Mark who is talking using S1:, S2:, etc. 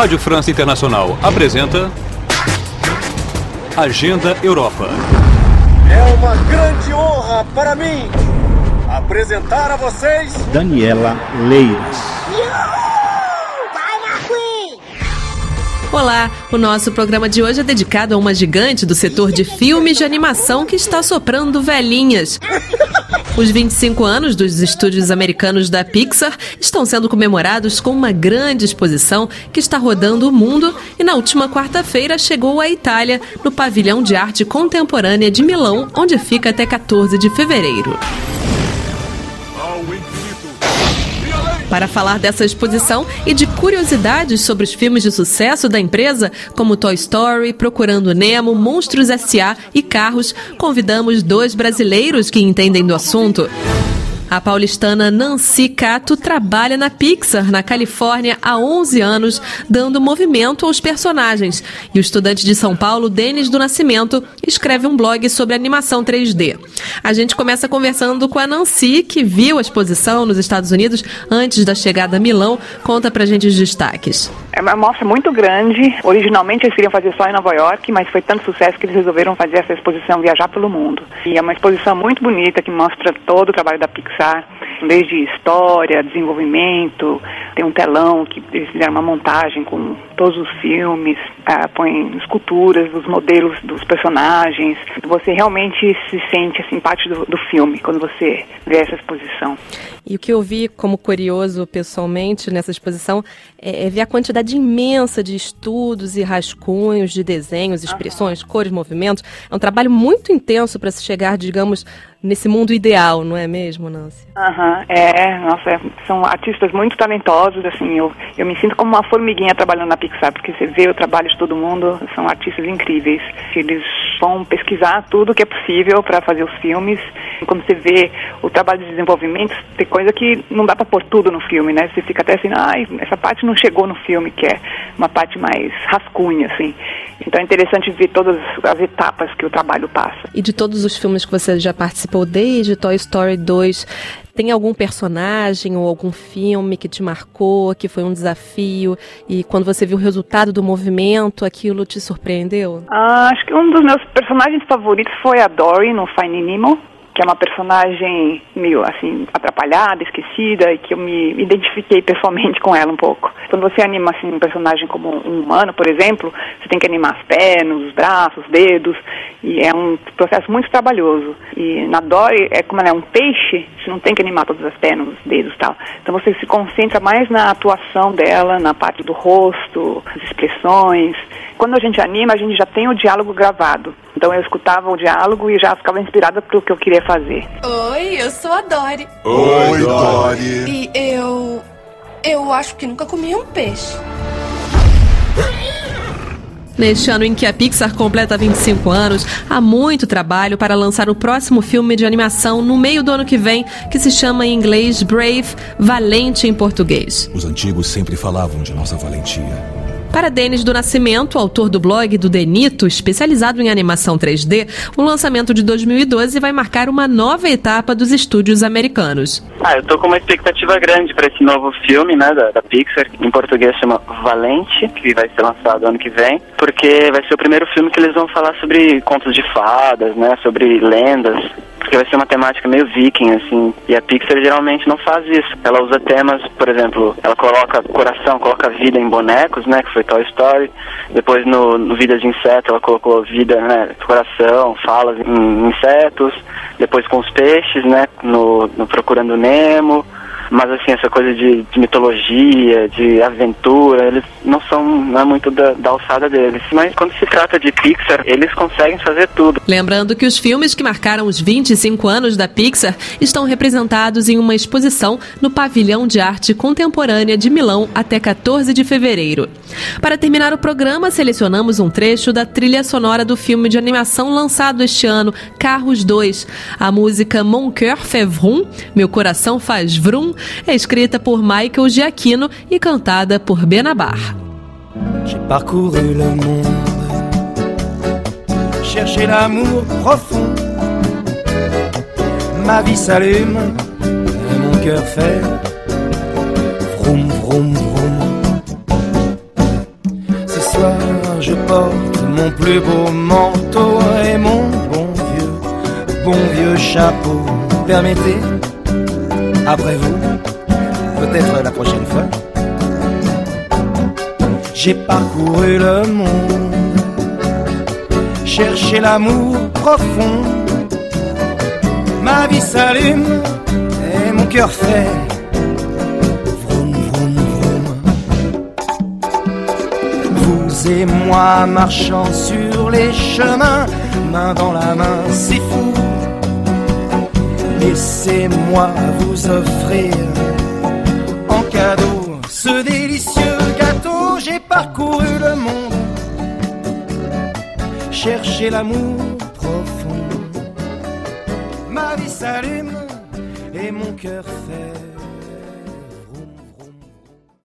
S1: Rádio França Internacional apresenta Agenda Europa.
S2: É uma grande honra para mim apresentar a vocês
S3: Daniela Leiras.
S4: Olá, o nosso programa de hoje é dedicado a uma gigante do setor de filmes de animação que está soprando velhinhas. Os 25 anos dos estúdios americanos da Pixar estão sendo comemorados com uma grande exposição que está rodando o mundo e na última quarta-feira chegou à Itália, no Pavilhão de Arte Contemporânea de Milão, onde fica até 14 de fevereiro. Para falar dessa exposição e de curiosidades sobre os filmes de sucesso da empresa, como Toy Story, Procurando Nemo, Monstros S.A. e Carros, convidamos dois brasileiros que entendem do assunto. A paulistana Nancy Cato trabalha na Pixar, na Califórnia, há 11 anos, dando movimento aos personagens. E o estudante de São Paulo, Denis do Nascimento, escreve um blog sobre animação 3D. A gente começa conversando com a Nancy, que viu a exposição nos Estados Unidos antes da chegada a Milão. Conta pra gente os destaques.
S5: É uma mostra muito grande. Originalmente eles queriam fazer só em Nova York, mas foi tanto sucesso que eles resolveram fazer essa exposição, viajar pelo mundo. E é uma exposição muito bonita que mostra todo o trabalho da Pixar, desde história, desenvolvimento. Tem um telão que eles fizeram uma montagem com todos os filmes, ah, põe esculturas dos modelos dos personagens. Você realmente se sente assim parte do, do filme quando você vê essa exposição.
S4: E o que eu vi como curioso pessoalmente nessa exposição é, é ver a quantidade imensa de estudos e rascunhos de desenhos, expressões, uhum. cores, movimentos. É um trabalho muito intenso para se chegar, digamos, nesse mundo ideal, não é mesmo, Nancy?
S5: Aham, uhum, é, nossa, é, são artistas muito talentosos, assim, eu, eu me sinto como uma formiguinha trabalhando na Pixar, porque você vê o trabalho de todo mundo, são artistas incríveis, eles vão pesquisar tudo que é possível para fazer os filmes, quando você vê o trabalho de desenvolvimento, tem coisa que não dá para pôr tudo no filme, né, você fica até assim, ai, essa parte não chegou no filme, que é uma parte mais rascunha, assim, então é interessante ver todas as etapas que o trabalho passa.
S4: E de todos os filmes que você já participou, desde Toy Story 2, tem algum personagem ou algum filme que te marcou, que foi um desafio e quando você viu o resultado do movimento, aquilo te surpreendeu?
S5: Ah, acho que um dos meus personagens favoritos foi a Dory no Finding Nemo que é uma personagem meio assim atrapalhada, esquecida e que eu me identifiquei pessoalmente com ela um pouco. Quando você anima assim um personagem como um humano, por exemplo, você tem que animar as pernas, os braços, os dedos e é um processo muito trabalhoso. E na Dory é como ela é um peixe, você não tem que animar todas as pernas, os dedos, tal. Então você se concentra mais na atuação dela, na parte do rosto, as expressões. Quando a gente anima, a gente já tem o diálogo gravado. Então eu escutava o diálogo e já ficava inspirada para o que eu queria fazer.
S6: Oi, eu sou a Dori.
S7: Oi, Dori.
S6: E eu. Eu acho que nunca comi um peixe.
S4: Neste ano em que a Pixar completa 25 anos, há muito trabalho para lançar o próximo filme de animação no meio do ano que vem, que se chama em inglês Brave, Valente em português.
S7: Os antigos sempre falavam de nossa valentia.
S4: Para Denis do Nascimento, autor do blog do Denito, especializado em animação 3D, o lançamento de 2012 vai marcar uma nova etapa dos estúdios americanos.
S8: Ah, eu tô com uma expectativa grande para esse novo filme, né, da, da, Pixar, em português chama Valente, que vai ser lançado ano que vem, porque vai ser o primeiro filme que eles vão falar sobre contos de fadas, né, sobre lendas porque vai ser uma temática meio viking, assim. E a Pixar geralmente não faz isso. Ela usa temas, por exemplo, ela coloca coração, coloca vida em bonecos, né? Que foi Toy Story. Depois no, no Vida de Inseto ela colocou vida, né? Coração, falas em insetos. Depois com os peixes, né? No, no Procurando Nemo mas assim, essa coisa de, de, mitologia, de aventura, eles não são não é muito da, da, alçada deles. Mas quando se trata de Pixar, eles conseguem fazer tudo.
S4: Lembrando que os filmes que marcaram os 25 anos da Pixar estão representados em uma exposição no Pavilhão de Arte Contemporânea de Milão até 14 de fevereiro. Para terminar o programa, selecionamos um trecho da trilha sonora do filme de animação lançado este ano, Carros 2. A música Mon Coeur fait vroom, Meu Coração Faz Vrum, é escrita por Michael Giacchino e cantada por Benabar.
S9: J'ai parcouru le monde, cherché l'amour profond. Ma vie s'allume, mon cœur fait vroom vroom vroom. Je porte mon plus beau manteau et mon bon vieux, bon vieux chapeau. Permettez, après vous, peut-être la prochaine fois, j'ai parcouru le monde, cherché l'amour profond. Ma vie s'allume et mon cœur fait. Vous et moi marchant sur les chemins, main dans la main, fou. Laissez-moi vous offrir en cadeau ce délicieux gâteau. J'ai parcouru le monde, cherché l'amour profond. Ma vie s'allume et mon cœur fait